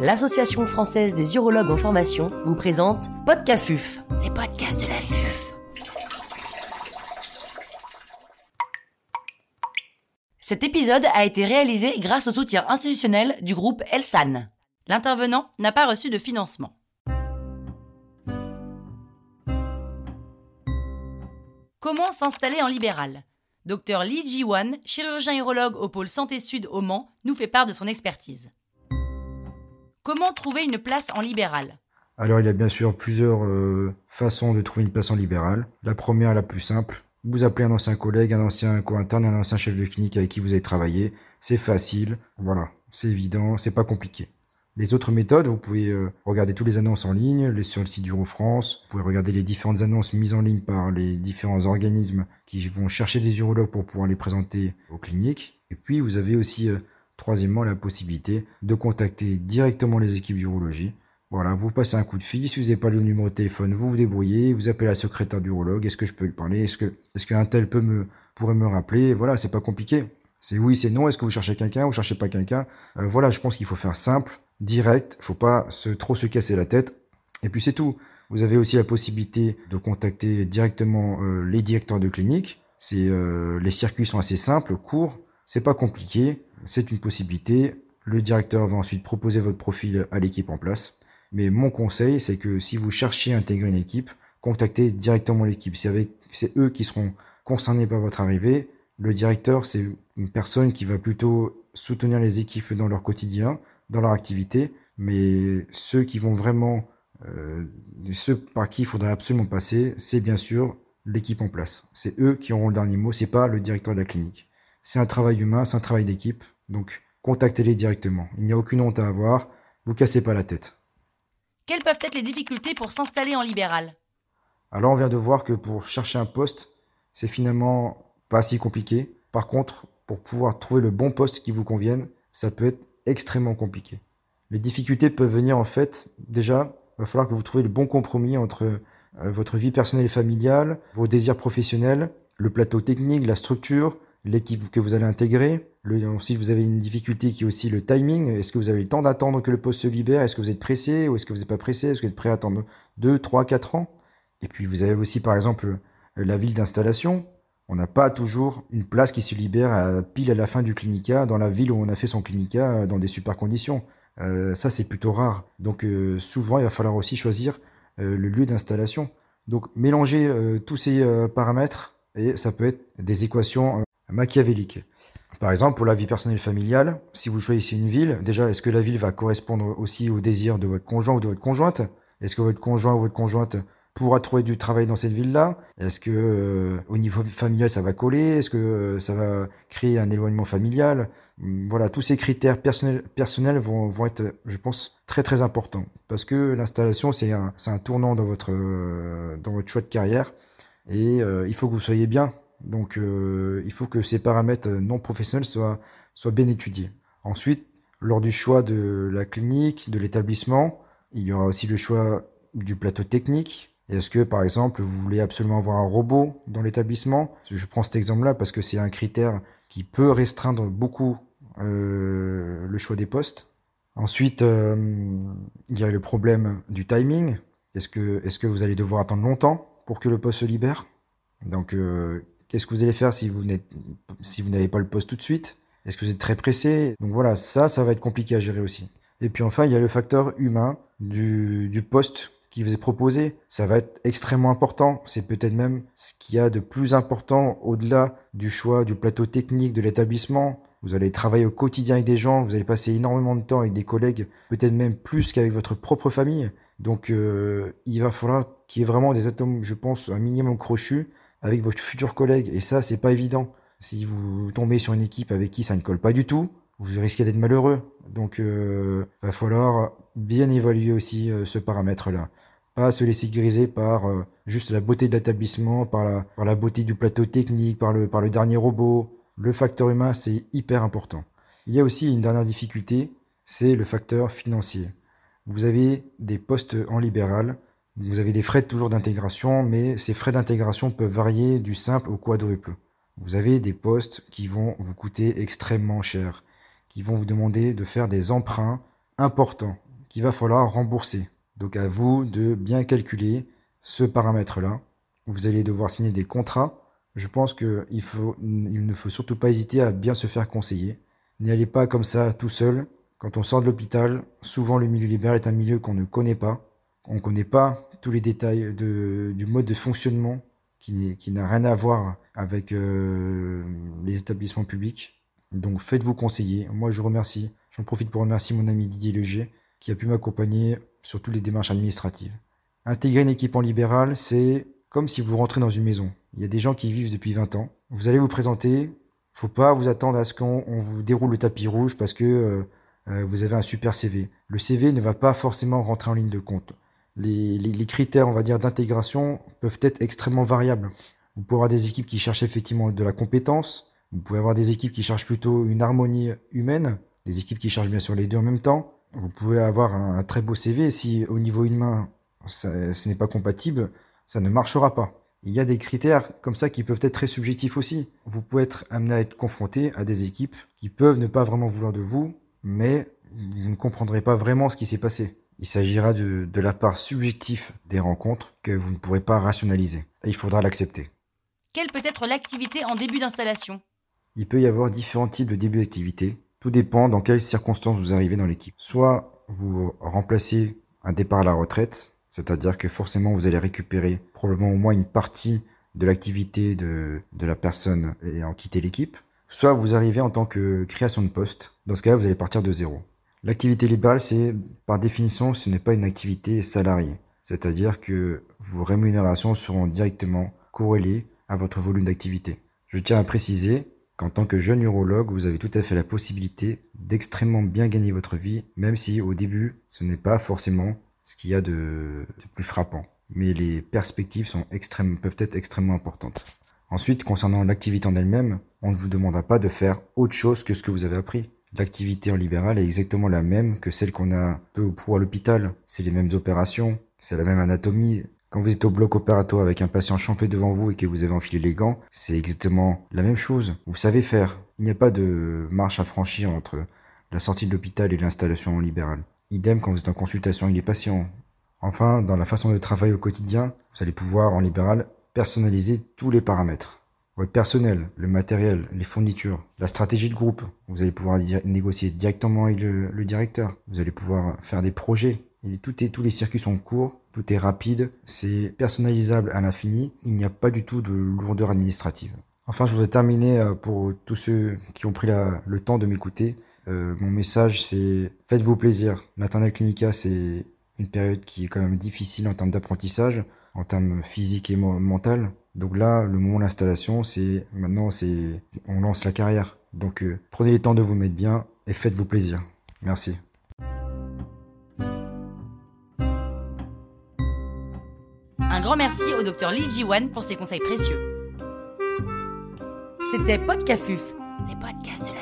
l'Association française des urologues en formation vous présente Podcafuf, les podcasts de la FUF. Cet épisode a été réalisé grâce au soutien institutionnel du groupe Elsan. L'intervenant n'a pas reçu de financement. Comment s'installer en libéral? Docteur Lee Ji-wan, chirurgien urologue au pôle Santé Sud au Mans, nous fait part de son expertise. Comment trouver une place en libéral? Alors il y a bien sûr plusieurs euh, façons de trouver une place en libéral. La première, la plus simple, vous appelez un ancien collègue, un ancien co-interne, un ancien chef de clinique avec qui vous avez travaillé. C'est facile, voilà, c'est évident, c'est pas compliqué. Les autres méthodes, vous pouvez euh, regarder toutes les annonces en ligne sur le site d'Urofrance. Vous pouvez regarder les différentes annonces mises en ligne par les différents organismes qui vont chercher des urologues pour pouvoir les présenter aux cliniques. Et puis, vous avez aussi, euh, troisièmement, la possibilité de contacter directement les équipes d'urologie. Voilà, vous passez un coup de fil. Si vous n'avez pas le numéro de téléphone, vous vous débrouillez. Vous appelez la secrétaire d'urologue. Est-ce que je peux lui parler? Est-ce que, est-ce qu'un tel peut me, pourrait me rappeler? Voilà, c'est pas compliqué. C'est oui, c'est non. Est-ce que vous cherchez quelqu'un? Vous cherchez pas quelqu'un? Euh, Voilà, je pense qu'il faut faire simple direct, faut pas se, trop se casser la tête. Et puis c'est tout. Vous avez aussi la possibilité de contacter directement euh, les directeurs de clinique. Euh, les circuits sont assez simples, courts, c'est pas compliqué, c'est une possibilité. Le directeur va ensuite proposer votre profil à l'équipe en place. Mais mon conseil, c'est que si vous cherchez à intégrer une équipe, contactez directement l'équipe. C'est eux qui seront concernés par votre arrivée. Le directeur, c'est une personne qui va plutôt soutenir les équipes dans leur quotidien, dans leur activité, mais ceux qui vont vraiment, euh, ceux par qui il faudrait absolument passer, c'est bien sûr l'équipe en place. C'est eux qui auront le dernier mot, c'est pas le directeur de la clinique. C'est un travail humain, c'est un travail d'équipe, donc contactez-les directement. Il n'y a aucune honte à avoir, vous cassez pas la tête. Quelles peuvent être les difficultés pour s'installer en libéral? Alors on vient de voir que pour chercher un poste, c'est finalement pas si compliqué. Par contre, pour pouvoir trouver le bon poste qui vous convienne, ça peut être extrêmement compliqué. Les difficultés peuvent venir en fait, déjà, il va falloir que vous trouviez le bon compromis entre euh, votre vie personnelle et familiale, vos désirs professionnels, le plateau technique, la structure, l'équipe que vous allez intégrer. Si vous avez une difficulté qui est aussi le timing, est-ce que vous avez le temps d'attendre que le poste se libère? Est-ce que vous êtes pressé ou est-ce que vous n'êtes pas pressé? Est-ce que vous êtes prêt à attendre 2, 3, 4 ans? Et puis vous avez aussi par exemple la ville d'installation on n'a pas toujours une place qui se libère à, pile à la fin du clinica dans la ville où on a fait son clinica euh, dans des super conditions. Euh, ça, c'est plutôt rare. Donc, euh, souvent, il va falloir aussi choisir le lieu d'installation. Donc, mélanger tous ces paramètres et ça peut être des équations machiavéliques. Par exemple, pour la vie personnelle familiale, si vous choisissez une ville, déjà, est-ce que la ville va correspondre aussi aux désirs de votre conjoint ou de votre conjointe? Est-ce que votre conjoint ou votre conjointe pourra trouver du travail dans cette ville-là? Est-ce que euh, au niveau familial ça va coller? Est-ce que euh, ça va créer un éloignement familial? Voilà, tous ces critères personnels, vont, être, je pense, très très importants. Parce que l'installation c'est un, un, tournant dans votre euh, dans votre choix de carrière. Et il faut que vous soyez bien. Donc il faut que ces paramètres non professionnels soient bien étudiés. Ensuite, lors du choix de la clinique, de l'établissement, il y aura aussi le choix du plateau technique, est-ce que, par exemple, vous voulez absolument avoir un robot dans l'établissement? Je prends cet exemple-là parce que c'est un critère qui peut restreindre beaucoup euh, le choix des postes. Ensuite, euh, il y a le problème du timing. Est-ce que, vous allez devoir attendre longtemps pour que le poste se libère? Donc, euh, qu'est-ce que vous allez faire si vous n'avez pas le poste tout de suite? Est-ce que vous êtes très pressé? Donc voilà, ça, ça va être compliqué à gérer aussi. Et puis enfin, il y a le facteur humain du, du poste qui vous est proposé. Ça va être extrêmement important. C'est peut-être même ce qu'il y a de plus important au-delà du choix du plateau technique de l'établissement. Vous allez travailler au quotidien avec des gens, vous allez passer énormément de temps avec des collègues, peut-être même plus qu'avec votre propre famille. Donc euh, il va falloir qu'il y ait vraiment des atomes, je pense, un minimum crochu avec votre futur collègue. Et ça, c'est pas évident. Si vous tombez sur une équipe avec qui ça ne colle pas du tout, vous risquez d'être malheureux. Donc, euh, va falloir bien évaluer aussi euh, ce paramètre-là. Pas se laisser griser par euh, juste la beauté de l'établissement, par la, beauté du plateau technique, par le dernier robot. Le facteur humain, c'est hyper important. Il y a aussi une dernière difficulté, c'est le facteur financier. Vous avez des postes en libéral, vous avez des frais toujours d'intégration, mais ces frais d'intégration peuvent varier du simple au quadruple. Vous avez des postes qui vont vous coûter extrêmement cher, qui vont vous demander de faire des emprunts importants qu'il va falloir rembourser. Donc à vous de bien calculer ce paramètre-là. Vous allez devoir signer des contrats. Je pense qu'il ne faut surtout pas hésiter à bien se faire conseiller. N'y allez pas comme ça tout seul. Quand on sort de l'hôpital, souvent le milieu libéral est un milieu qu'on ne connaît pas. On ne connaît pas tous les détails du mode de fonctionnement qui, n'a rien à voir avec euh, les établissements publics. Donc faites-vous conseiller. Moi je remercie, j'en profite pour remercier mon ami Didier Leger qui a pu m'accompagner sur toutes les démarches administratives. Intégrer une équipe en libéral, c'est comme si vous rentrez dans une maison. Il y a des gens qui vivent depuis 20 ans. Vous allez vous présenter, faut pas vous attendre à ce qu'on vous déroule le tapis rouge parce que euh, euh, vous avez un super CV. Le CV ne va pas forcément rentrer en ligne de compte. Les, critères, on va d'intégration peuvent être extrêmement variables. Vous pouvez avoir des équipes qui cherchent effectivement de la compétence. Vous pouvez avoir des équipes qui cherchent plutôt une harmonie humaine. Des équipes qui cherchent bien sûr les deux en même temps. Vous pouvez avoir un, très beau CV. Si au niveau humain, ce n'est pas compatible, ça ne marchera pas. Il y a des critères comme ça qui peuvent être très subjectifs aussi. Vous pouvez être amené à être confronté à des équipes qui peuvent ne pas vraiment vouloir de vous, mais vous ne comprendrez pas vraiment ce qui s'est passé. Il s'agira de, de, la part subjective des rencontres que vous ne pourrez pas rationaliser. Et il faudra l'accepter. Quelle peut être l'activité en début d'installation? Il peut y avoir différents types de début d'activité. Tout dépend dans quelles circonstances vous arrivez dans l'équipe. Soit vous remplacez un départ à la retraite, c'est-à-dire que forcément vous allez récupérer probablement au moins une partie de l'activité de, de la personne ayant quitté l'équipe. Soit vous arrivez en tant que création de poste. Dans ce cas-là, vous allez partir de zéro. L'activité libérale, c'est par définition, ce n'est pas une activité salariée. C'est-à-dire que vos rémunérations seront directement corrélées à votre volume d'activité. Je tiens à préciser qu'en tant que jeune urologue, vous avez tout à fait la possibilité d'extrêmement bien gagner votre vie, même si au début, ce n'est pas forcément ce qu'il y a de, plus frappant. Mais les perspectives sont peuvent être extrêmement importantes. Ensuite, concernant l'activité en elle-même, on ne vous demandera pas de faire autre chose que ce que vous avez appris. L'activité en libéral est exactement la même que celle qu'on a peu ou prou à l'hôpital. C'est les mêmes opérations, c'est la même anatomie, quand vous êtes au bloc opératoire avec un patient champé devant vous et que vous avez enfilé les gants, c'est exactement la même chose. Vous savez faire. Il n'y a pas de marche à franchir entre la sortie de l'hôpital et l'installation en libéral. Idem quand vous êtes en consultation avec les patients. Enfin, dans la façon de travailler au quotidien, vous allez pouvoir en libéral personnaliser tous les paramètres. Votre personnel, le matériel, les fournitures, la stratégie de groupe. Vous allez pouvoir négocier directement avec le, directeur. Vous allez pouvoir faire des projets. Et tout tous les circuits sont courts tout est rapide, c'est personnalisable à l'infini, il n'y a pas du tout de lourdeur administrative. Enfin, je voudrais terminer euh, pour tous ceux qui ont pris le temps de m'écouter. Euh, mon message, c'est faites-vous plaisir. L'internat clinica, c'est une période qui est quand même difficile en termes d'apprentissage, en termes physique et mental. Donc là, le moment de l'installation, c'est maintenant, c'est on lance la carrière. Donc euh, prenez le temps de vous mettre bien et faites-vous plaisir. Merci. Un grand merci au docteur Lee Ji-wan pour ses conseils précieux. C'était Podcafuf, les podcasts de la